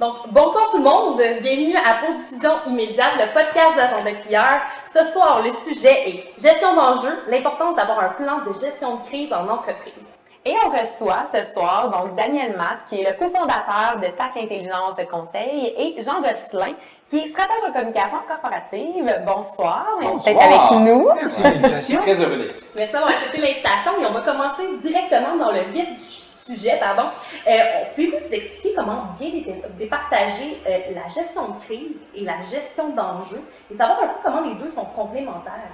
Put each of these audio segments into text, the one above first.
Donc, bonsoir tout le monde. Bienvenue à Pour Diffusion immédiate, le podcast d'Agenda Client. Ce soir, le sujet est gestion d'enjeux, l'importance d'avoir un plan de gestion de crise en entreprise. Et on reçoit ce soir donc Daniel Matt, qui est le cofondateur de TAC Intelligence Conseil, et Jean Gosselin, qui est stratège en communication corporative. Bonsoir, Bonsoir. d'être avec nous. Merci de l'invitation. Très heureux d'être ici. Merci d'avoir accepté l'invitation et on va commencer directement dans le vif du sujet. Pardon. Euh, Pouvez-vous nous expliquer comment bien dé- départager euh, la gestion de crise et la gestion d'enjeux et savoir un peu comment les deux sont complémentaires?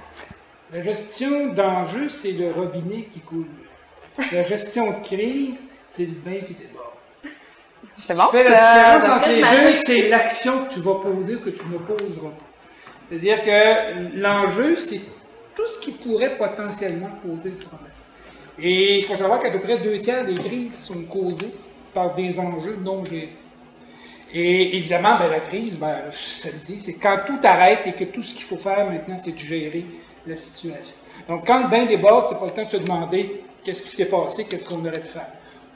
La gestion d'enjeux, c'est le robinet qui coule. La gestion de crise, c'est le bain qui déborde. C'est Ce bon, qui fait la différence entre les deux, c'est l'action que tu vas poser ou que tu ne poseras pas. C'est-à-dire que l'enjeu, c'est tout ce qui pourrait potentiellement causer le problème. Et il faut savoir qu'à peu près deux tiers des crises sont causées par des enjeux non gérés. Et évidemment, ben, la crise, ben, ça le dit, c'est quand tout arrête et que tout ce qu'il faut faire maintenant, c'est de gérer la situation. Donc, quand le bain déborde, c'est pas le temps de se demander qu'est-ce qui s'est passé, qu'est-ce qu'on aurait pu faire.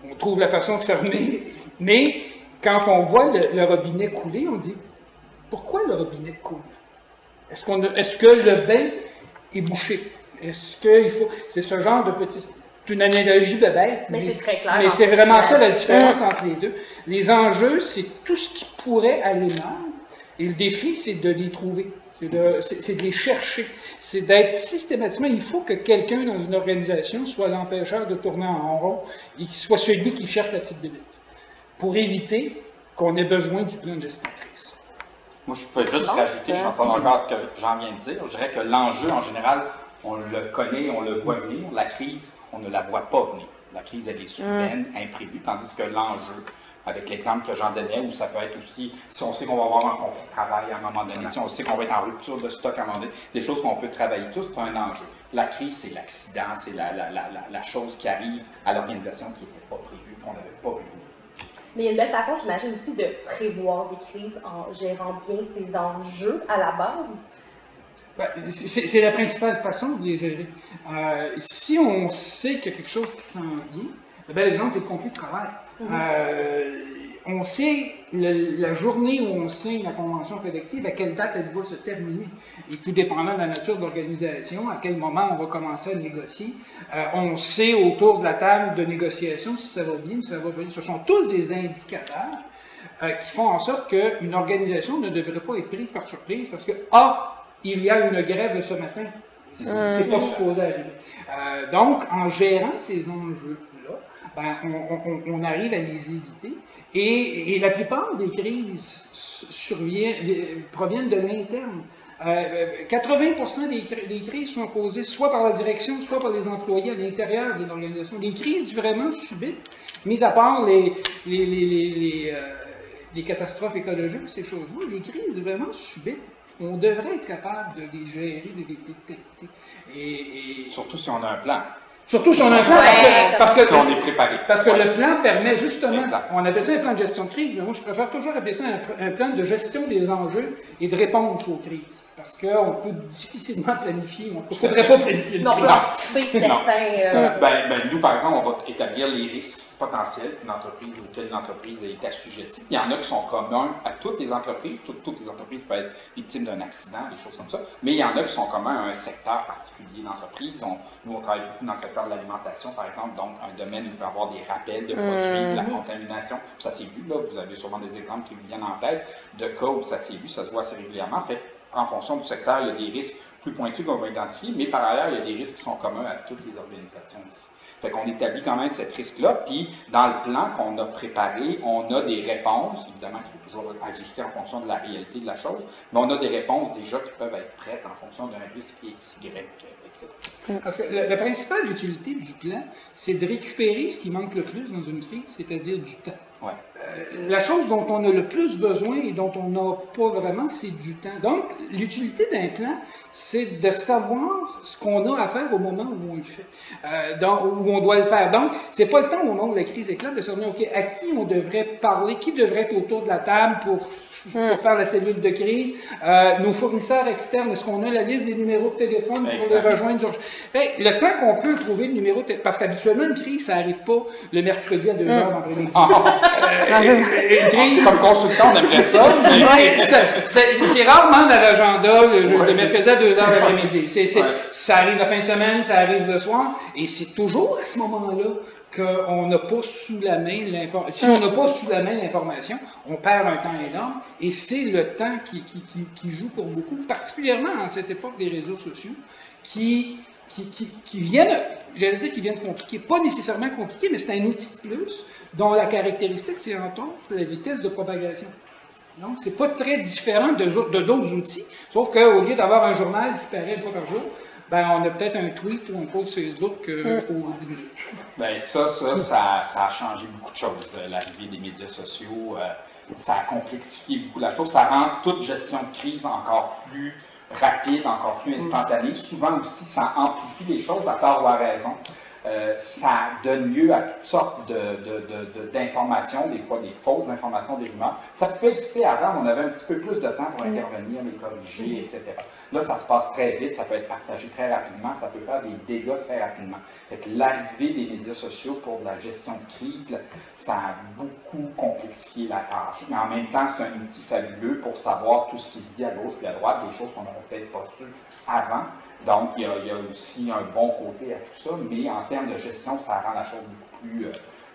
On trouve la façon de fermer, mais quand on voit le, robinet couler, on dit pourquoi le robinet coule? Est-ce est-ce que le bain est bouché? Est-ce qu'il faut C'est ce genre de petit. C'est une analogie de bête, Mais c'est clair, mais vraiment ça la différence entre les deux. Les enjeux, c'est tout ce qui pourrait aller mal, et le défi, c'est de les trouver. C'est de, c'est- c'est de les chercher. C'est d'être systématiquement. Il faut que quelqu'un dans une organisation soit l'empêcheur de tourner en rond et qu'il soit celui qui cherche la petite bébête pour éviter qu'on ait besoin du plan de gestion de crise. Moi, je peux juste rajouter, je suis en train de ça. rejoindre ce que j'en viens de dire. Je dirais que l'enjeu, en général, on le connaît, on le voit venir. La crise, on ne la voit pas venir. La crise, elle est soudaine, imprévue, tandis que l'enjeu, avec l'exemple que j'en donnais, où ça peut être aussi, si on sait qu'on va avoir un conflit de travail à un moment donné, si on sait qu'on va être en rupture de stock à un moment donné, des choses qu'on peut travailler tous, c'est un enjeu. La crise, c'est l'accident, c'est la, la, la, la, la chose qui arrive à l'organisation qui n'était pas prévue, qu'on n'avait pas vu. Mais il y a une belle façon, j'imagine, aussi de prévoir des crises en gérant bien ces enjeux à la base. Ben, c'est- la principale façon de les gérer. Euh, si on sait qu'il y a quelque chose qui s'en vient, le bel exemple, c'est le conflit de travail. Euh, on sait le- la journée où on signe la convention collective, à quelle date elle va se terminer. Et tout dépendant de la nature de l'organisation, à quel moment on va commencer à négocier. Euh, on sait autour de la table de négociation si ça va bien, si ça va pas bien. Ce sont tous des indicateurs qui font en sorte qu'une organisation ne devrait pas être prise par surprise parce que, ah, il y a une grève ce matin. C'est pas supposé arriver. Euh, donc, en gérant ces enjeux-là, ben, on, on- on arrive à les éviter. Et, et la plupart des crises surviennent- euh, proviennent de l'interne. Euh, 80% des, cri- des crises sont causées soit par la direction, soit par les employés à l'intérieur d'une organisation. Les crises vraiment subites, mis à part les, les, les, les, les, euh, les catastrophes écologiques, ces choses-là, les crises vraiment subites, on devrait être capable de les gérer, de les détecter. Et, et Surtout si on a un plan, surtout si on a un plan, Ouais, parce que, parce si on que, est préparé. parce que le plan permet justement, Exact. on appelle ça un plan de gestion de crise, mais moi je préfère toujours appeler ça un, un plan de gestion des enjeux et de réponse aux crises. Parce qu'on peut difficilement planifier, on ne faudrait pas planifier une Non, anticiper certains. euh, Ben, ben, nous, par exemple, on va établir les risques potentiels qu'une entreprise auxquels une entreprise est assujettie. Il y en a qui sont communs à toutes les entreprises. Toutes, toutes les entreprises peuvent être victimes d'un accident, des choses comme ça. Mais il y en a qui sont communs à un secteur particulier d'entreprise. Nous, on travaille beaucoup dans le secteur de l'alimentation, par exemple, donc un domaine où il peut y avoir des rappels de produits, de la contamination. Puis ça s'est vu, là, vous avez sûrement des exemples qui vous viennent en tête de cas où ça s'est vu, ça se voit assez régulièrement. Fait en fonction du secteur, il y a des risques plus pointus qu'on va identifier, mais par ailleurs, il y a des risques qui sont communs à toutes les organisations aussi. Fait qu'on établit quand même cette risque-là, puis dans le plan qu'on a préparé, on a des réponses, évidemment qu'il faut toujours ajuster en fonction de la réalité de la chose, mais on a des réponses déjà qui peuvent être prêtes en fonction d'un risque X, Y, etc. Parce que la, la principale utilité du plan, c'est de récupérer ce qui manque le plus dans une crise, c'est-à-dire du temps. Ouais. Euh, la chose dont on a le plus besoin et dont on n'a pas vraiment, c'est du temps. Donc, l'utilité d'un plan, c'est de savoir ce qu'on a à faire au moment où on le fait, euh, dans- où on doit le faire. Donc, c'est pas le temps au moment où la crise éclate de se dire, OK, à qui on devrait parler, qui devrait être autour de la table pour, pour faire la cellule de crise, Euh, nos fournisseurs externes, est-ce qu'on a la liste des numéros de téléphone pour les rejoindre? Fait, le temps qu'on peut trouver le numéro de téléphone, parce qu'habituellement, une crise, ça arrive pas le mercredi à 2 heures d'après-midi. Grille- Comme consultant, on aimerait ça. c'est- Ouais, ça- c'est c'est rarement dans l'agenda le, jeu- Ouais. le mercredi à 2h l'après-midi. C'est- c'est- Ouais. Ça arrive la fin de semaine, ça arrive le soir, et c'est toujours à ce moment-là qu'on n'a pas sous la main l'information. Si on n'a pas sous la main l'information, on perd un temps énorme, et c'est le temps qui, qui, qui, qui joue pour beaucoup, particulièrement en cette époque des réseaux sociaux, qui, qui, qui, qui viennent, j'allais dire qui viennent compliquer, pas nécessairement compliquer, mais c'est un outil de plus, dont la caractéristique, c'est entre autres la vitesse de propagation. Donc, c'est pas très différent de d'autres outils, sauf qu'au lieu d'avoir un journal qui paraît une fois par jour, ben, on a peut-être un tweet ou un post Facebook euh, aux 10 minutes. Ben ça, ça, ça, ça a changé beaucoup de choses. euh, L'arrivée des médias sociaux, euh, ça a complexifié beaucoup la chose. Ça rend toute gestion de crise encore plus rapide, encore plus instantanée. Souvent aussi, ça amplifie les choses à tort ou à raison. Euh, ça donne lieu à toutes sortes de- de- de- de- d'informations, des fois des fausses informations, des rumeurs. Ça pouvait exister avant, on avait un petit peu plus de temps pour intervenir, les corriger, etc. Là, ça se passe très vite, ça peut être partagé très rapidement, ça peut faire des dégâts très rapidement. L'arrivée des médias sociaux pour la gestion de crise, ça a beaucoup complexifié la tâche. Mais en même temps, c'est un outil fabuleux pour savoir tout ce qui se dit à gauche et à droite, des choses qu'on n'aurait peut-être pas su avant. Donc, il y, a, aussi un bon côté à tout ça, mais en termes de gestion, ça rend la chose beaucoup plus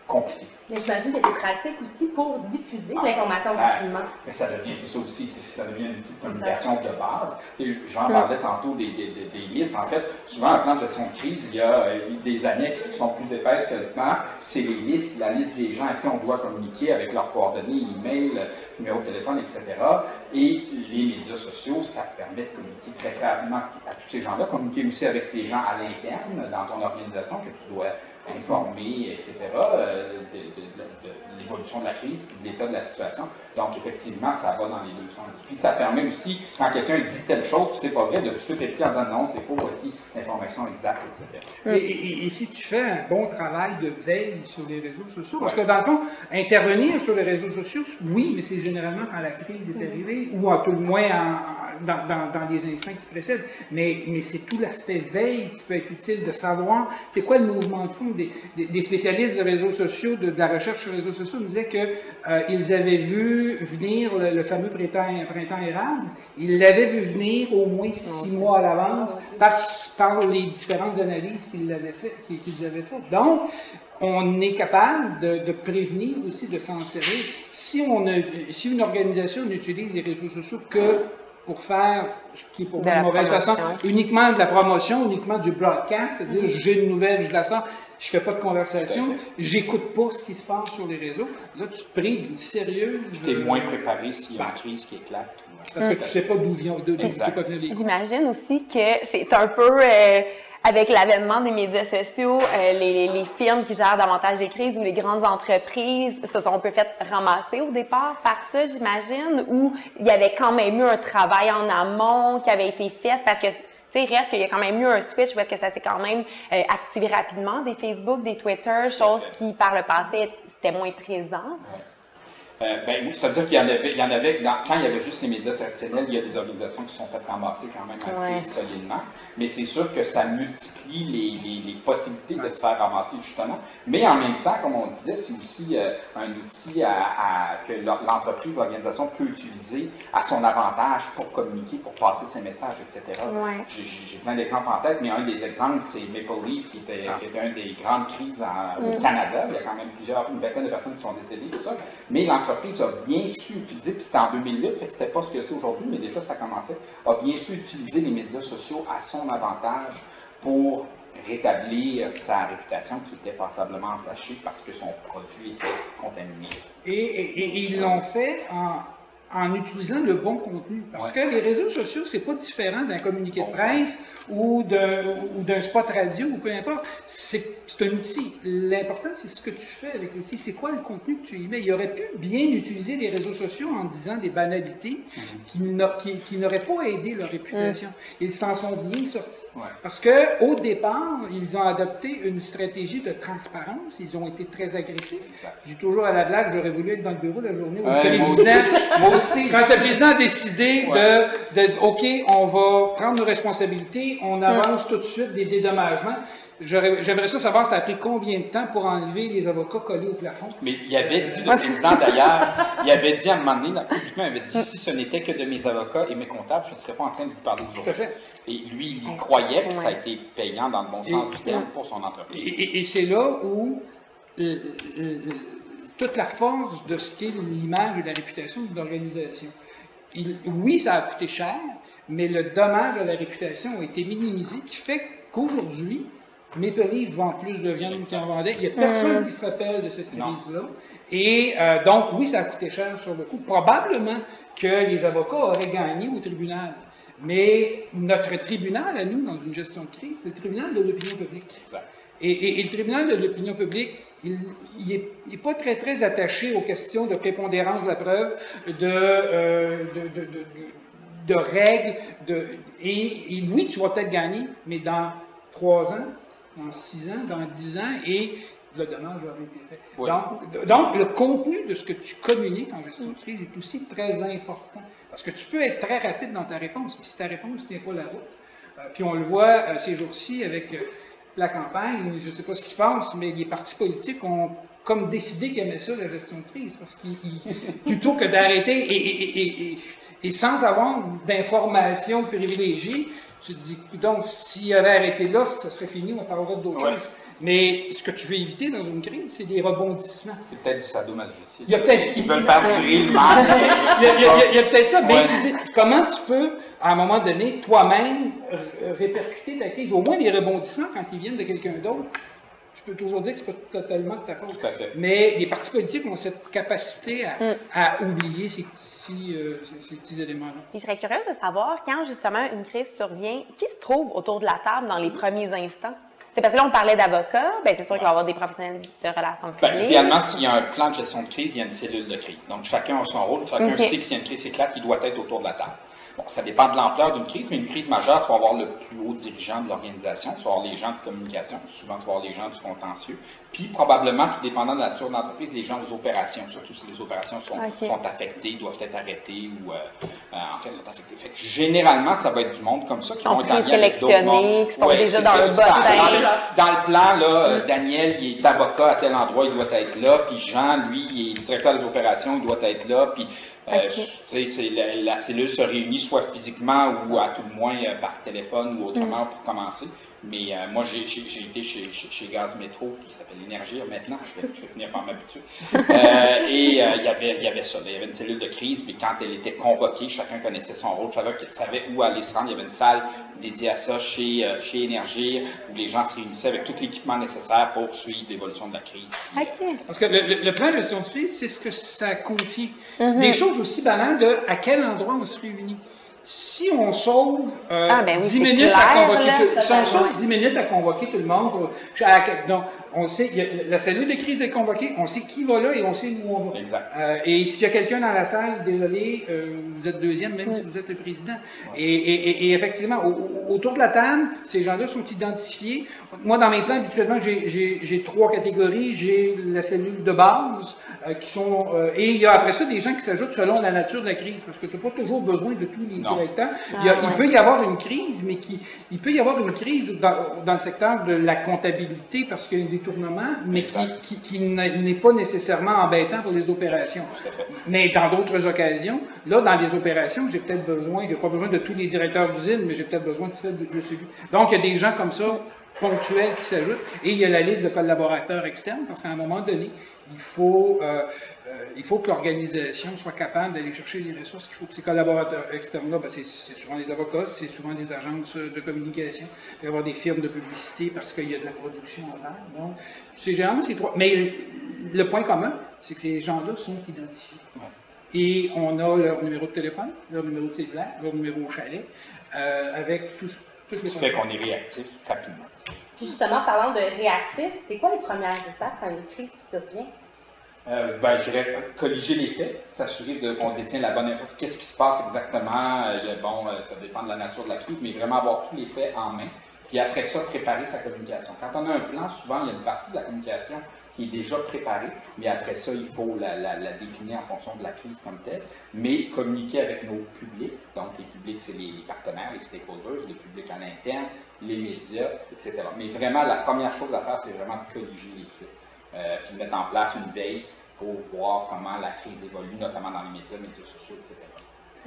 compliquée. Mais j'imagine que c'est pratique aussi pour diffuser Ah, l'information rapidement. Mais ça devient, c'est ça aussi, ça devient une petite communication de base. J'en parlais tantôt des, des, des- des listes. En fait, souvent, un plan de gestion de crise, il y a euh, des annexes qui sont plus épaisses que le plan. C'est les listes, la liste des gens à qui on doit communiquer avec leurs coordonnées, email, numéro de téléphone, etc. Et les médias sociaux, ça te permet de communiquer très, très rapidement à tous ces gens-là. Communiquer aussi avec des gens à l'interne, dans ton organisation, que tu dois informer, etc., euh, de, de- de- de l'évolution de la crise puis de l'état de la situation. Donc, effectivement, ça va dans les deux sens. Puis, ça permet aussi, quand quelqu'un dit telle chose, puis c'est pas vrai, de tout de suite répliquer en disant non, c'est faux, voici l'information exacte, etc. Et, et- et si tu fais un bon travail de veille sur les réseaux sociaux, parce que dans le fond, intervenir sur les réseaux sociaux, oui, mais c'est généralement quand la crise est arrivée, ou à tout le moins en- en- dans, dans- dans les instants qui précèdent, mais, mais c'est tout l'aspect veille qui peut être utile de savoir c'est quoi le mouvement de fond. Des, des- des spécialistes de réseaux sociaux, de, de la recherche sur les réseaux sociaux, nous disaient qu'ils avaient vu venir le, le fameux printemps, printemps érable, ils l'avaient vu venir au moins six mois à l'avance par, par les différentes analyses qu'ils avaient fait, faites. Donc, on est capable de, de prévenir aussi, de s'en servir. Si, on a, si une organisation n'utilise les réseaux sociaux que pour faire, ce qui est pour De moi la une mauvaise façon, uniquement de la promotion, uniquement du broadcast, c'est-à-dire j'ai une nouvelle, je la sens, je fais pas de conversation, j'écoute pas ce qui se passe sur les réseaux. Là, tu te prives d'une sérieuse... Tu es euh, moins préparé s'il y a une crise qui éclate. Parce que tu sais pas d'où vient, d'où J'imagine aussi que c'est un peu euh, avec l'avènement des médias sociaux, euh, les, les firmes qui gèrent davantage des crises ou les grandes entreprises se sont un peu fait ramasser au départ par ça, j'imagine, ou il y avait quand même eu un travail en amont qui avait été fait parce que tu sais, reste qu'il y a quand même eu un switch parce que ça s'est quand même euh, activé rapidement, des Facebook, des Twitter, choses qui par le passé c'était moins présent. Euh, ben oui, ça veut dire qu'il y en avait, il y en avait dans- quand il y avait juste les médias traditionnels, il y a des organisations qui se sont faites ramasser quand même assez Ouais. solidement. Mais c'est sûr que ça multiplie les, les- les possibilités de se faire ramasser justement. Mais en même temps, comme on disait, c'est aussi euh, un outil à, à- que l'entreprise, l'organisation peut utiliser à son avantage pour communiquer, pour passer ses messages, etc. Ouais. J'ai- plein d'exemples en tête, mais un des exemples, c'est Maple Leaf, qui était, qui était une des grandes crises en- au Canada. Il y a quand même plusieurs, une vingtaine de personnes qui sont décédées, tout ça. Mais l'entreprise a bien su utiliser, puis c'était en 2008, fait que c'était pas ce que c'est aujourd'hui, mais déjà ça commençait, a bien su utiliser les médias sociaux à son avantage pour rétablir sa réputation qui était passablement entachée parce que son produit était contaminé. Et, et- et ils l'ont fait en, en utilisant le bon contenu. Parce Ouais. que les réseaux sociaux, c'est pas différent d'un communiqué de presse ou d'un ou d'un spot radio ou peu importe. C'est c'est un outil. L'important, c'est ce que tu fais avec l'outil. C'est quoi le contenu que tu y mets? Il aurait pu bien utiliser les réseaux sociaux en disant des banalités qui n'a- qui, qui n'auraient pas aidé leur réputation. Ils s'en sont bien sortis. Ouais. Parce que au départ, ils ont adopté une stratégie de transparence. Ils ont été très agressifs. J'ai toujours à la blague, j'aurais voulu être dans le bureau la journée où Ouais, le président, aussi. Quand le président a décidé Ouais. de, de dire, OK, on va prendre nos responsabilités, on avance tout de suite des dédommagements. j'aimerais ça savoir, ça a pris combien de temps pour enlever les avocats collés au plafond? Mais il avait dit, le président d'ailleurs, il avait dit à un moment donné, publiquement, il avait dit si ce n'était que de mes avocats et mes comptables, je ne serais pas en train de vous parler Tout à aujourd'hui. fait. Et lui, il y croyait, puis ça a été payant dans le bon sens du terme pour son Et, entreprise. et- et c'est là où euh, euh, toute la force de ce qu'est l'image et la réputation d'une organisation. Il- oui, ça a coûté cher, mais le dommage à la réputation a été minimisé, qui fait qu'aujourd'hui, Maple Leaf vend plus de viande qu'il en vendait. Il n'y a personne qui se rappelle de cette crise-là. Et euh, donc, oui, ça a coûté cher sur le coup. Probablement que les avocats auraient gagné au tribunal. Mais notre tribunal, à nous, dans une gestion de crise, c'est le tribunal de l'opinion publique. Exact. Et, et- et le tribunal de l'opinion publique, il n'est pas très, très attaché aux questions de prépondérance de la preuve, de, euh, de, de- de- de- de règles. Et, et oui, tu vas peut-être gagner, mais dans trois ans, dans six ans, dans dix ans, et le dommage aura été fait. Oui. Donc, donc, le contenu de ce que tu communiques en gestion de crise est aussi très important. Parce que tu peux être très rapide dans ta réponse, mais si ta réponse ne tient pas la route, euh, puis on le voit euh, ces jours-ci avec la campagne, je ne sais pas ce qui se passe, mais les partis politiques ont comme décidé qu'ils aimaient ça, la gestion de crise, parce qu'ils, ils- plutôt que d'arrêter et, et- et- et- et sans avoir d'informations privilégiées, tu te dis, donc, s'il avait arrêté là, ça serait fini, on parlerait d'autres Ouais. choses. Mais ce que tu veux éviter dans une crise, c'est des rebondissements. C'est peut-être du sadomasochisme. Il y a peut-être- Ils veulent faire durer le mal. Il y a, peut-être ça, mais Ouais. tu dis, comment tu peux, à un moment donné, toi-même, répercuter ta crise? Au moins, les rebondissements, quand ils viennent de quelqu'un d'autre, tu peux toujours dire que c'est pas totalement de ta faute. Tout à fait. Mais les partis politiques ont cette capacité à, Mm. à oublier ces petits, euh, ces, ces petits éléments-là. Puis je serais curieuse de savoir quand justement une crise survient, qui se trouve autour de la table dans les premiers instants? C'est parce que là, on parlait d'avocats, ben c'est sûr qu'il va y avoir des professionnels de relations Ben, publiques. idéalement, s'il y a un plan de gestion de crise, il y a une cellule de crise. Donc, chacun a son rôle. Chacun sait que s'il y a une crise éclate, il doit être autour de la table. Bon, ça dépend de l'ampleur d'une crise, mais une crise majeure, tu vas avoir le plus haut dirigeant de l'organisation, tu vas avoir les gens de communication, souvent tu vas avoir les gens du contentieux, puis probablement, tout dépendant de la nature de l'entreprise, les gens des opérations, surtout si les opérations sont, affectées, doivent être arrêtées ou, euh, euh, en fait, sont affectées. Fait que généralement, ça va être du monde comme ça qui Sont vont être en lien avec qui sont Ouais, déjà dans ça. le bottin. dans le- dans le plan, là, euh, Daniel, il est avocat à tel endroit, il doit être là. Puis Jean, lui, il est directeur des opérations, il doit être là. Puis, euh, Ok. tu sais, c'est la, la cellule se réunit soit physiquement ou à tout le moins euh, par téléphone ou autrement Mm. pour commencer. Mais euh, moi, j'ai j'ai- j'ai été chez, chez, chez Gaz Métro, qui s'appelle Énergie maintenant, je vais, je vais finir par m'habituer. Euh, et euh, il y avait- il y avait ça, il y avait une cellule de crise, mais quand elle était convoquée, chacun connaissait son rôle, chacun savait où aller se rendre. Il y avait une salle dédiée à ça chez, euh, chez Énergie, où les gens se réunissaient avec tout l'équipement nécessaire pour suivre l'évolution de la crise. Parce que le, le- le plan de gestion de crise, c'est ce que ça contient. Mhm. C'est des choses aussi banales de à quel endroit on se réunit. Si on sauve euh, Ah, ben oui, 10 minutes à convoquer là. tout, si on Totalement. sauve 10 minutes à convoquer tout le monde, à- donc on sait, a- la cellule de crise est convoquée, on sait qui va là et on sait où on va. Exact. Euh, et s'il y a quelqu'un dans la salle, désolé, euh, vous êtes deuxième, même si vous êtes le président. Et, et- et- et effectivement, au- au- autour de la table, ces gens-là sont identifiés. Moi, dans mes plans, habituellement, j'ai- trois catégories. J'ai la cellule de base, euh, qui sont. euh, et il y a après ça des gens qui s'ajoutent selon la nature de la crise, parce que tu n'as pas toujours besoin de tous les Non. directeurs. Il, y a- Ah, il peut y avoir une crise, mais qui, il peut y avoir une crise dans, dans le secteur de la comptabilité parce qu'il y a un détournement, mais qui, Exact. qui, qui n'est pas nécessairement embêtant pour les opérations. Mais dans d'autres occasions, là, dans les opérations, j'ai peut-être besoin, j'ai pas besoin de tous les directeurs d'usine, mais j'ai peut-être besoin de celle de, celui. Donc, il y a des gens comme ça, ponctuels, qui s'ajoutent. Et il y a la liste de collaborateurs externes, parce qu'à un moment donné, il faut, euh, euh, il faut que l'organisation soit capable d'aller chercher les ressources qu'il faut que ces collaborateurs externes-là, ben, c'est c'est souvent des avocats, c'est souvent des agences de communication, il va y avoir des firmes de publicité parce qu'il y a de la production à faire. Donc, c'est généralement ces trois. Mais le point commun, c'est que ces gens-là sont identifiés. Et on a leur numéro de téléphone, leur numéro de cellulaire, leur numéro au chalet, euh, avec tous, toutes Ce qui fait qu'on est réactif rapidement. Puis justement, parlant de réactif, c'est quoi les premières étapes quand une crise qui survient? Euh, ben, je dirais colliger les faits, s'assurer qu'on détient la bonne information. Qu'est-ce qui se passe exactement? Euh, bon, euh, ça dépend de la nature de la crise, mais vraiment avoir tous les faits en main. Puis après ça, préparer sa communication. Quand on a un plan, souvent, il y a une partie de la communication qui est déjà préparée, mais après ça, il faut la décliner en fonction de la crise comme telle, mais communiquer avec nos publics, donc les publics, c'est les, les partenaires, les stakeholders, les publics en interne, les médias, etc. Mais vraiment, la première chose à faire, c'est vraiment de colliger les faits, euh, puis mettre en place une veille pour voir comment la crise évolue, notamment dans les médias, médias sociaux, etc.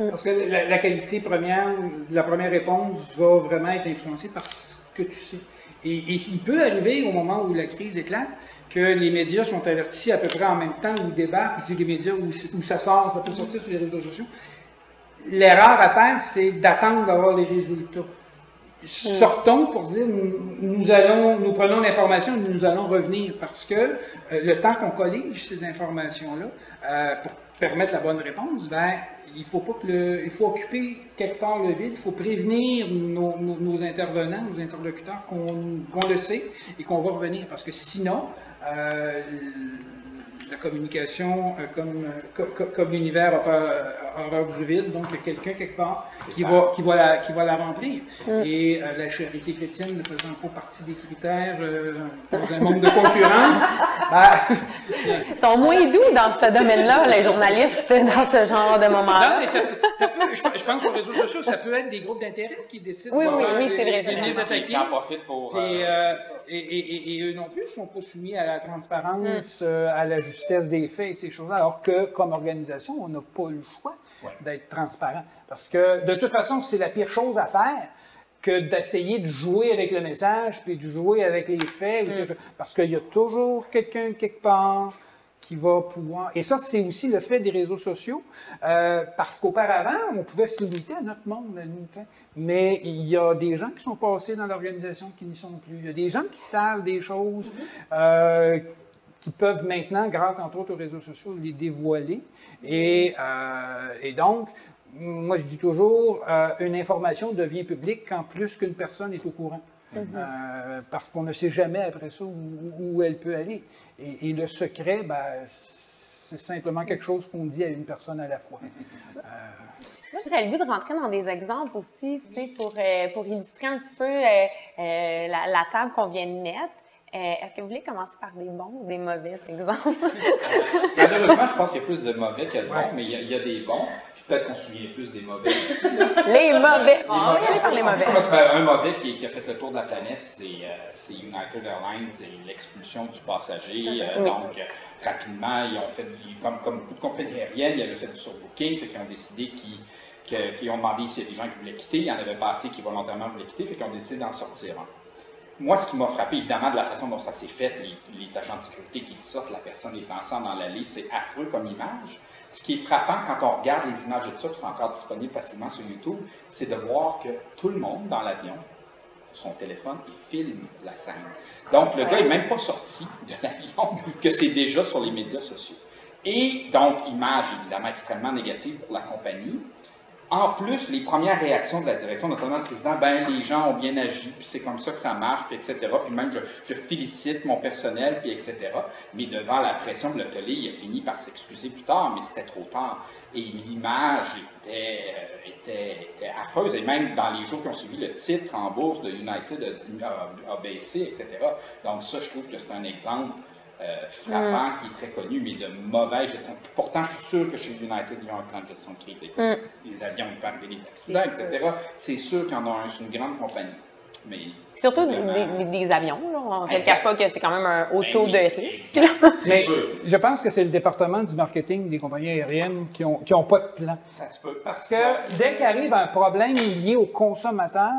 Parce que la, la qualité première, la première réponse va vraiment être influencée par ce que tu sais. Et, et il peut arriver au moment où la crise éclate que les médias sont avertis à peu près en même temps où débarquent, je dis les médias où, où ça sort, ça peut sortir sur les réseaux sociaux. L'erreur à faire, c'est d'attendre d'avoir les résultats. Sortons pour dire nous, allons, nous prenons l'information et nous allons revenir parce que euh, le temps qu'on collige ces informations-là euh, pour permettre la bonne réponse, ben, il faut pas que le, il faut occuper quelque part le vide, il faut prévenir nos, intervenants, nos interlocuteurs qu'on qu'on le sait et qu'on va revenir parce que sinon, euh, la communication, euh, comme, euh, co- co- comme l'univers a peur- a horreur du vide, donc il y a quelqu'un quelque part qui va, qui, va la, qui va la remplir. Et euh, la charité chrétienne ne faisant pas partie des critères euh, dans un monde de concurrence, ben, Ils sont moins doux dans ce domaine-là, les journalistes, dans ce genre de non, moment-là. mais ça, ça peut, je, je pense aux réseaux sociaux, ça peut être des groupes d'intérêt qui décident Oui, de oui, faire oui, des- c'est vrai, vrai. d'attaquer. Qui en profitent pour... Euh, euh, et, et- et- et eux non plus ne sont pas soumis à la transparence, euh, à la justesse des faits et ces choses-là, alors que comme organisation, on n'a pas le choix Ouais. d'être transparent. Parce que de toute façon, c'est la pire chose à faire que d'essayer de jouer avec le message puis de jouer avec les faits. ou choses. Parce qu'il y a toujours quelqu'un quelque part qui va pouvoir. Et ça, c'est aussi le fait des réseaux sociaux, euh, parce qu'auparavant, on pouvait se limiter à notre monde, à nous, hein. mais il y a des gens qui sont passés dans l'organisation qui n'y sont plus. Il y a des gens qui savent des choses euh, qui peuvent maintenant, grâce entre autres aux réseaux sociaux, les dévoiler. Et, euh, et donc, moi je dis toujours, euh, une information devient publique quand plus qu'une personne est au courant. Euh, parce qu'on ne sait jamais après ça où, où elle peut aller. Et, et le secret, ben, c'est simplement quelque chose qu'on dit à une personne à la fois. Moi, j'aurais le goût de rentrer dans des exemples aussi, tu sais, pour, euh, pour illustrer un petit peu euh, euh, la, la table qu'on vient de mettre. Euh, Est-ce que vous voulez commencer par des bons ou des mauvais exemples? Malheureusement, je pense qu'il y a plus de mauvais que de bons, Ouais. mais il y, a, il y a des bons. Peut-être qu'on se souvient plus des mauvais aussi. les mauvais! On va y aller par les mauvais. un mauvais qui, qui a fait le tour de la planète, c'est euh, United Airlines et l'expulsion du passager. Euh, Oui. Donc, euh, rapidement, ils ont fait, du- comme, comme beaucoup de compagnies aériennes, ils avaient fait du surbooking, fait qu'ils ont décidé qu'ils qu'ils ont demandé s'il y a des gens qui voulaient quitter. Il y en avait pas assez qui volontairement voulaient quitter, fait qu'ils ont décidé d'en sortir. Moi, ce qui m'a frappé, évidemment, de la façon dont ça s'est fait, les, les agents de sécurité qui sortent, la personne est ensemble dans l'allée, c'est affreux comme image. Ce qui est frappant quand on regarde les images de ça, c'est encore disponible facilement sur YouTube, c'est de voir que tout le monde dans l'avion, son téléphone, et filme la scène. Donc, le gars n'est même pas sorti de l'avion, que c'est déjà sur les médias sociaux. Et donc, image évidemment extrêmement négative pour la compagnie. En plus, les premières réactions de la direction, notamment le président, ben les gens ont bien agi, puis c'est comme ça que ça marche, puis etc. Puis même, je, félicite mon personnel, puis etc. Mais devant la pression de l'hôtelier, il a fini par s'excuser plus tard, mais c'était trop tard. Et l'image était, euh, affreuse. Et même dans les jours qui ont suivi, le titre en bourse de United a baissé, etc. Donc ça, je trouve que c'est un exemple euh, frappant qui est très connu, mais de mauvaise gestion. Pourtant, je suis sûr que chez United, ils ont un plan de gestion de crise. Écoute, Les avions, ils peuvent arriver des accidents, etc. C'est sûr qu'il y en a un, c'est une grande compagnie. Mais Surtout des, vraiment- des- des avions, là. On ne se le Exact. cache pas que c'est quand même un haut Ben taux de risque. Mais sûr. je pense que c'est le département du marketing des compagnies aériennes qui n'ont qui ont pas de plan. Ça se peut. Parce que dès qu'arrive un problème lié au consommateur,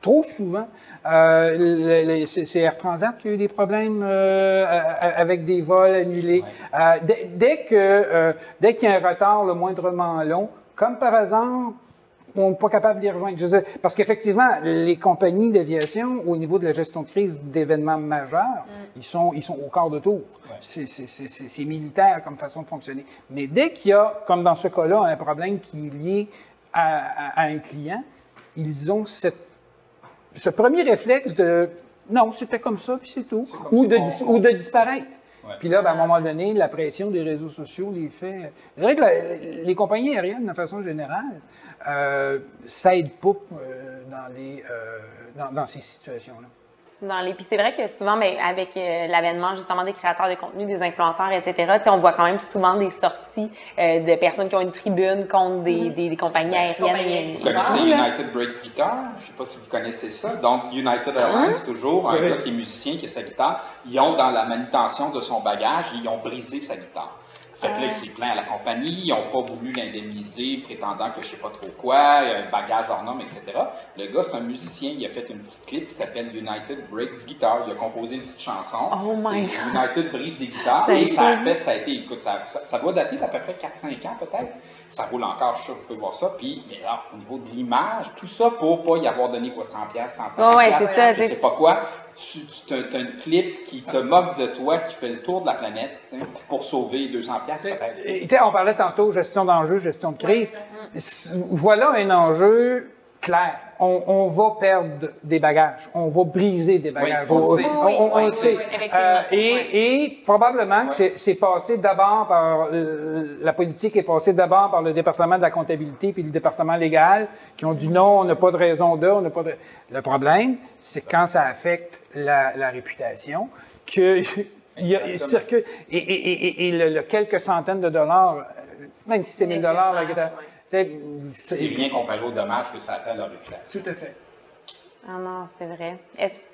trop souvent, euh, c'est Air Transat qui a eu des problèmes euh, a- avec des vols annulés. Euh, dès, dès que euh, dès qu'il y a un retard le moindrement long, comme par hasard, on n'est pas capable de les rejoindre. Je veux dire, parce qu'effectivement, les compagnies d'aviation, au niveau de la gestion de crise d'événements majeurs, ils, sont, ils sont au quart de tour. C'est- c'est- C'est c'est- c'est militaire comme façon de fonctionner. Mais dès qu'il y a, comme dans ce cas-là, un problème qui est lié à, à- à un client, ils ont cette, ce premier réflexe de non, c'était comme ça, puis c'est tout. Ou de, ou de disparaître. Ouais. Puis là, ben, à un moment donné, la pression des réseaux sociaux les fait. Que la- les compagnies aériennes, de façon générale, euh, ça aide pas euh, dans, les, euh, dans, dans ces situations-là. Dans les. Puis c'est vrai que souvent, ben, avec euh, l'avènement justement des créateurs de contenu, des influenceurs, etc., on voit quand même souvent des sorties euh, de personnes qui ont une tribune contre des, Mm-hmm. des, des compagnies aériennes. compagnies et- Vous connaissez United Breaks Guitar? Je ne sais pas si vous connaissez ça. Donc, United Airlines, toujours, un gars qui est musicien, qui a sa guitare, ils ont, dans la manutention de son bagage, ils ont brisé sa guitare. Fait que là, il s'est plaint à la compagnie, ils n'ont pas voulu l'indemniser, prétendant que je sais pas trop quoi, il y a un bagage hors norme, etc. Le gars, c'est un musicien, il a fait une petite clip qui s'appelle United Breaks Guitar. Il a composé une petite chanson. Oh my Et United brise des guitares. Et ça a fait, ça a été, écoute, ça, ça, ça doit dater d'à peu près 4-5 ans peut-être. Ça roule encore, je suis sûr vous pouvez voir ça. Puis, mais là, au niveau de l'image, tout ça pour pas y avoir donné quoi, 100 pièces, 150 Ouais, ouais, ça, je sais pas quoi. Tu, tu as un clip qui te moque de toi, qui fait le tour de la planète, pour sauver 200 pièces peut-être. Et, tu sais, on parlait tantôt gestion d'enjeu, gestion de crise. Voilà un enjeu clair. On, on va perdre des bagages. On va briser des bagages. on le sait. on, on- on Oui, le oui, sait. oui, effectivement. Euh, et, Oui. et probablement que c'est- c'est passé d'abord par euh, la politique est passée d'abord par le département de la comptabilité puis le département légal qui ont dit non, on n'a pas de raison de, on n'a pas de. Le problème, c'est quand ça affecte la, la réputation que il y a, il circule et, et, et, et le, le quelques centaines de dollars, euh, même si c'est 1000 dollars, la guitare, peut-être, C'est rien comparé au dommage que ça a fait à leur réputation. Tout à fait. Ah non, c'est vrai.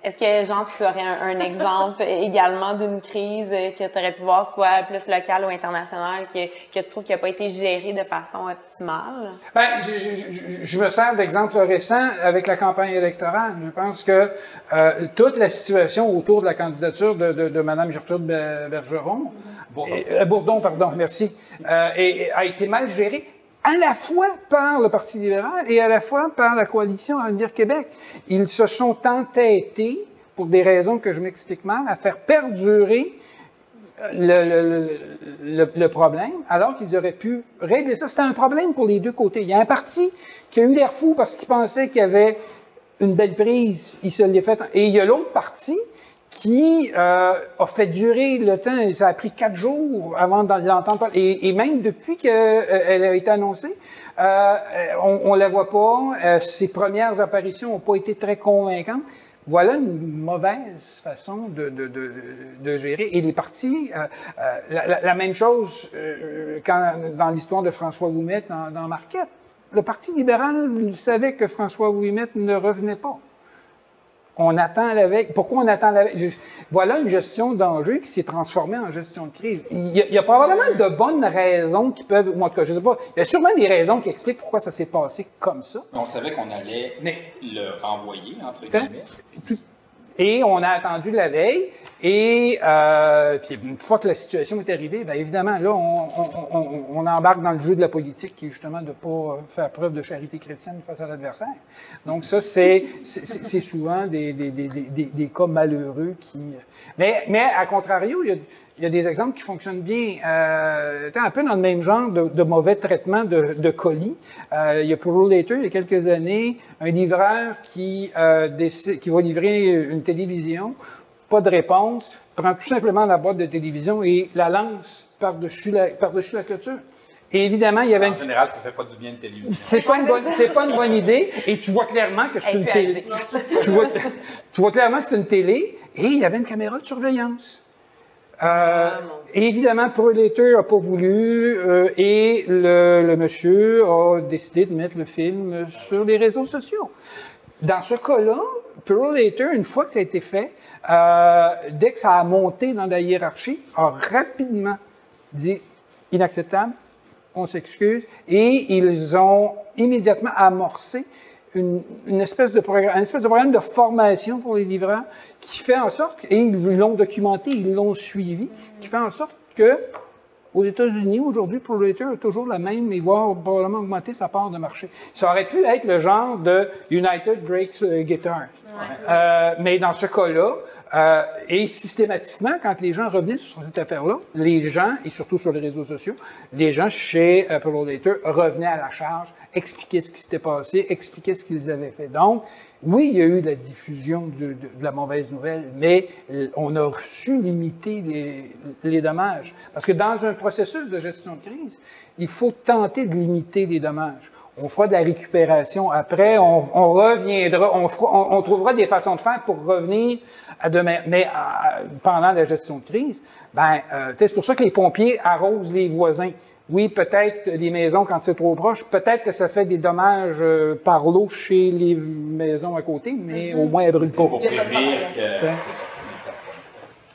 Est-ce que, Jean, tu aurais un, un exemple également d'une crise que tu aurais pu voir, soit plus locale ou internationale, que, que tu trouves qui n'a pas été gérée de façon optimale? Ben, je, je- je- je me sers d'exemple récent avec la campagne électorale. Je pense que euh, toute la situation autour de la candidature de, de, de Mme Gertrude Be- Bergeron, Bourdon. et- euh, Bourdon, pardon, merci, euh, et- et a été mal gérée à la fois par le Parti libéral et à la fois par la coalition Avenir Québec. Ils se sont entêtés, pour des raisons que je m'explique mal, à faire perdurer le- le problème, alors qu'ils auraient pu régler ça. C'était un problème pour les deux côtés. Il y a un parti qui a eu l'air fou parce qu'il pensait qu'il y avait une belle prise, il se l'est fait. Et il y a l'autre parti qui euh, a fait durer le temps, ça a pris quatre jours avant de l'entendre. Et, et même depuis qu'elle a été annoncée, euh, on, on la voit pas. Euh, ses premières apparitions n'ont pas été très convaincantes. Voilà une mauvaise façon de, gérer. Et les partis, euh, euh, la, même chose euh, quand, dans l'histoire de François Ouimet dans, dans Marquette. Le Parti libéral savait que François Ouimet ne revenait pas. On attend la veille. Pourquoi on attend la veille? Voilà une gestion d'enjeu qui s'est transformée en gestion de crise. Il y, a, il y a probablement de bonnes raisons qui peuvent, ou en tout cas, je sais pas, il y a sûrement des raisons qui expliquent pourquoi ça s'est passé comme ça. On savait qu'on allait Mais- le renvoyer, entre Hein? guillemets. Tout- Et on a attendu la veille. Et euh, puis une fois que la situation est arrivée, bien évidemment, là, on, embarque dans le jeu de la politique qui est justement de ne pas faire preuve de charité chrétienne face à l'adversaire. Donc ça, c'est c'est- souvent des, des, des, des, cas malheureux qui... Mais, mais à contrario, il y a, des exemples qui fonctionnent bien. Euh, un peu dans le même genre de, mauvais traitement de, colis. Euh, il y a pour Later, il y a quelques années, un livreur qui, euh, qui va livrer une télévision, pas de réponse, prend tout simplement la boîte de télévision et la lance par-dessus la, par-dessus la clôture. Et évidemment, il y avait En une général, ça fait pas du bien de télévision. c'est pas, une bonne, c'est pas une bonne idée. Et tu vois clairement que c'est une télé. tu, vois, tu vois clairement que c'est une télé et il y avait une caméra de surveillance. Euh, et évidemment, Predator n'a pas voulu euh, et le, le monsieur a décidé de mettre le film sur les réseaux sociaux. Dans ce cas-là, Predator, une fois que ça a été fait, euh, dès que ça a monté dans la hiérarchie, a rapidement dit inacceptable, on s'excuse, et ils ont immédiatement amorcé une, une espèce de programme, espèce de programme de formation pour les livreurs qui fait en sorte, et ils l'ont documenté, ils l'ont suivi, qui fait en sorte que aux États-Unis, aujourd'hui, ProLater a toujours la même, et voire probablement augmenter sa part de marché. Ça aurait pu être le genre de United Breaks euh, Guitar. Euh, mais dans ce cas-là, euh, et systématiquement, quand les gens revenaient sur cette affaire-là, les gens, et surtout sur les réseaux sociaux, les gens chez euh, ProLater revenaient à la charge, expliquaient ce qui s'était passé, expliquaient ce qu'ils avaient fait. Donc, oui, il y a eu de la diffusion de, la mauvaise nouvelle, mais on a su limiter les, dommages. Parce que dans un processus de gestion de crise, il faut tenter de limiter les dommages. On fera de la récupération après, on, reviendra, on, on, trouvera des façons de faire pour revenir à demain. Mais pendant la gestion de crise, ben, euh, c'est pour ça que les pompiers arrosent les voisins. Oui, peut-être les maisons, quand c'est trop proche, peut-être que ça fait des dommages euh, par l'eau chez les maisons à côté, mais au moins elles brûlent pas. pour prévenir que...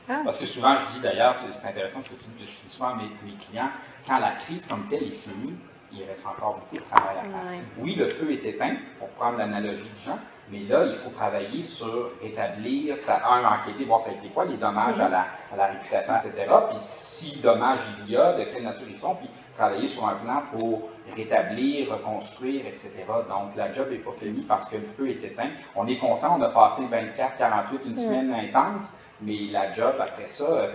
Ah. Parce que souvent, je dis d'ailleurs, c'est intéressant ce que je dis souvent à mes, clients, quand la crise comme telle est finie, il reste encore beaucoup de travail à faire. Oui, le feu est éteint, pour prendre l'analogie de Jean, mais là, il faut travailler sur établir, ça, un, enquêter, voir ça a été quoi, les dommages à, la, à la réputation, etc. Puis si dommages il y a, de quelle nature ils sont, puis travailler sur un plan pour rétablir, reconstruire, etc. Donc, la job n'est pas finie parce que le feu est éteint. On est content, on a passé 24, 48, une semaine intense, mais la job, après ça, euh,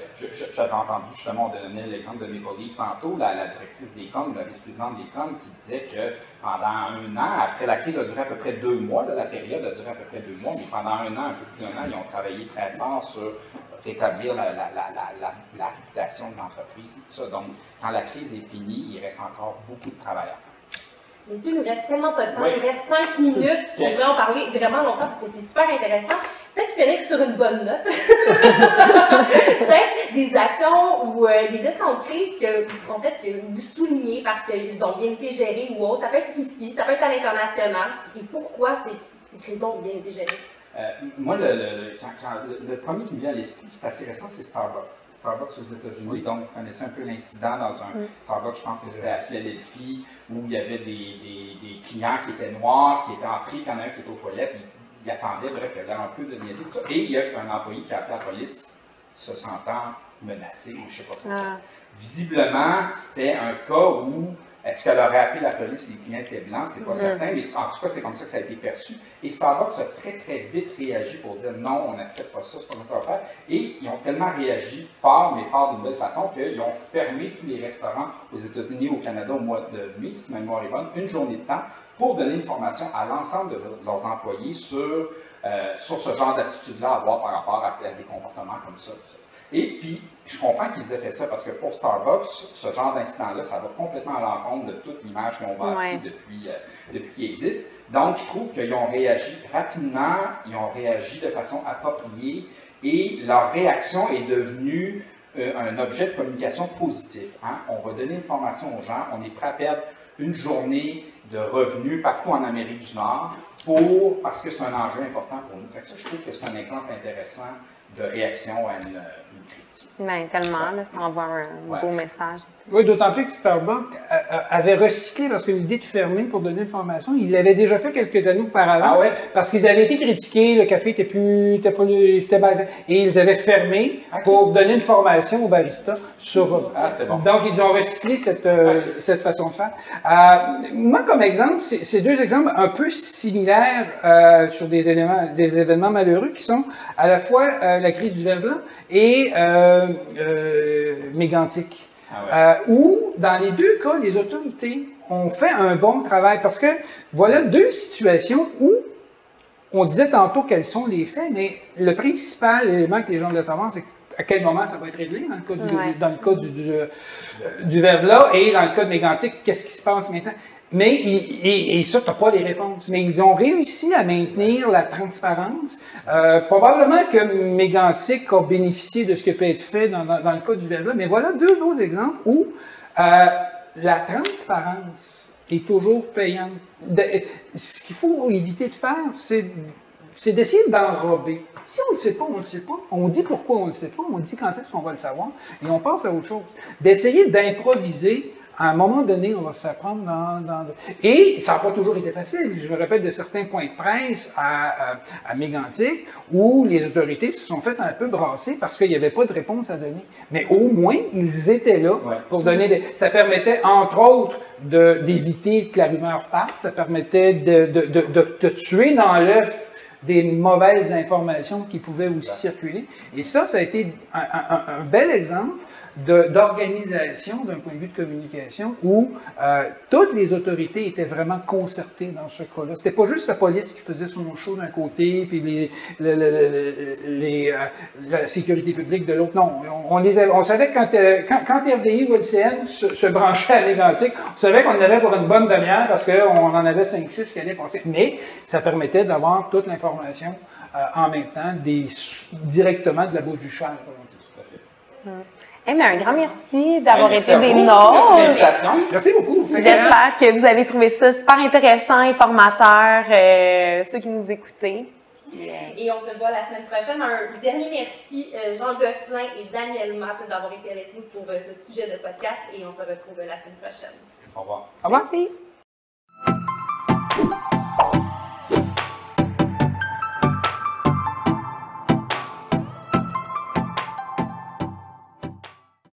j'avais entendu justement, on donnait l'exemple de Maple Leaf tantôt, la, directrice des COM, la vice-présidente des COM, qui disait que pendant un an, après la crise a duré à peu près deux mois, la période a duré à peu près deux mois, mais pendant un an, un peu plus d'un an, ils ont travaillé très fort sur rétablir la, réputation de l'entreprise. Donc, quand la crise est finie, il reste encore beaucoup de travail à faire. Messieurs, il nous reste tellement pas de temps. Il reste cinq minutes. On pourrait en parler vraiment longtemps parce que c'est super intéressant. Peut-être finir sur une bonne note. Peut-être des actions ou euh, des gestions de crise que, en fait, que vous soulignez parce qu'ils ont bien été gérés ou autre. Ça peut être ici, ça peut être à l'international. Et pourquoi ces, ces crises-là ont bien été gérées? Euh, moi, le, le, premier qui me vient à l'esprit, c'est assez récent, c'est Starbucks. Starbucks aux États-Unis. Donc, vous connaissez un peu l'incident dans un Starbucks, je pense que c'était à Philadelphie, où il y avait des, des, clients qui étaient noirs, qui étaient entrés, quand il y en a un qui était aux toilettes, il, attendait, bref, il y avait un peu de niaiserie. Et il y a un employé qui a appelé la police, se sentant menacé, ou je ne sais pas quoi. Ah. Visiblement, c'était un cas où est-ce qu'elle aurait appelé la police si les clients étaient blancs? C'est pas certain, mais en tout cas, c'est comme ça que ça a été perçu. Et Starbucks a très, très vite réagi pour dire non, on n'accepte pas ça, c'est pas ça qu'on va faire. Et ils ont tellement réagi fort, mais fort d'une belle façon, qu'ils ont fermé tous les restaurants aux États-Unis, au Canada au mois de mai, si ma mémoire est bonne, une journée de temps pour donner une formation à l'ensemble de leurs employés sur, euh, sur ce genre d'attitude-là à avoir par rapport à, des comportements comme ça. Et puis, je comprends qu'ils aient fait ça parce que pour Starbucks, ce genre d'incident-là, ça va complètement à l'encontre de toute l'image qu'ils ont bâtie depuis, euh, depuis qu'ils existent. Donc, je trouve qu'ils ont réagi rapidement, ils ont réagi de façon appropriée et leur réaction est devenue euh, un objet de communication positif. Hein. On va donner une formation aux gens, on est prêt à perdre une journée de revenus partout en Amérique du Nord pour, parce que c'est un enjeu important pour nous. Fait que ça, je trouve que c'est un exemple intéressant de réaction à une, une crise. Ben, tellement, là, ça envoie un beau message. Oui, d'autant plus que Starbucks avait recyclé parce que l'idée de fermer pour donner une formation, il l'avait déjà fait quelques années auparavant. Ah parce qu'ils avaient été critiqués, le café était plus, était pas, c'était mal Et ils avaient fermé pour donner une formation aux baristas sur. Ah, bon. Donc, ils ont recyclé cette, euh, cette façon de faire. Euh, moi, comme exemple, c'est deux exemples un peu similaires euh, sur des éléments, des événements malheureux qui sont à la fois la crise du verre blanc et mégantique. Ah euh, où, dans les deux cas, les autorités ont fait un bon travail parce que voilà deux situations où on disait tantôt quels sont les faits, mais le principal élément que les gens doivent savoir, c'est à quel moment ça va être réglé dans le cas du, dans le cas du, du, du verglas et dans le cas de Mégantic, qu'est-ce qui se passe maintenant? Mais, et, et ça, tu n'as pas les réponses. Mais ils ont réussi à maintenir la transparence. Euh, probablement que Mégantic a bénéficié de ce qui peut être fait dans, le cas du verglas. Mais voilà deux autres exemples où euh, la transparence est toujours payante. ce qu'il faut éviter de faire, c'est, d'essayer d'enrober. Si on ne sait pas, on ne sait pas. On dit pourquoi on ne sait pas, on dit quand est-ce qu'on va le savoir, et on passe à autre chose. D'essayer d'improviser à un moment donné, on va se faire prendre dans... dans... Et ça n'a pas toujours été facile. Je me rappelle de certains points de presse à, à, à Mégantic où les autorités se sont fait un peu brasser parce qu'il n'y avait pas de réponse à donner. Mais au moins, ils étaient là pour donner des... Ça permettait, entre autres, d'éviter que la rumeur parte. Ça permettait de, de, de, de tuer dans l'œuf des mauvaises informations qui pouvaient aussi circuler. Et ça, ça a été un, un, un bel exemple d'organisation d'un point de vue de communication où euh, toutes les autorités étaient vraiment concertées dans ce cas-là. C'était pas juste la police qui faisait son show d'un côté, puis les, le- le- le- les, euh, la sécurité publique de l'autre. Non, on, on les avait- on savait que quand, euh, quand, quand RDI ou LCN se, se branchait à l'identique, on savait qu'on en avait pour une bonne demi-heure parce qu'on en avait 5-6 qui allaient passer. Mais ça permettait d'avoir toute l'information euh, en même temps, des, directement de la bouche du cheval. comme on dit. Tout à fait. Eh bien, un grand merci d'avoir été des nôtres. Merci de l'invitation. Merci beaucoup. J'espère que vous avez trouvé ça super intéressant, informateur, euh, ceux qui nous écoutaient. Et on se voit la semaine prochaine. Un dernier merci, euh, Jean Gosselin et Daniel Matt, d'avoir été avec nous pour euh, ce sujet de podcast. Et on se retrouve la semaine prochaine. Au revoir. Au revoir. Merci.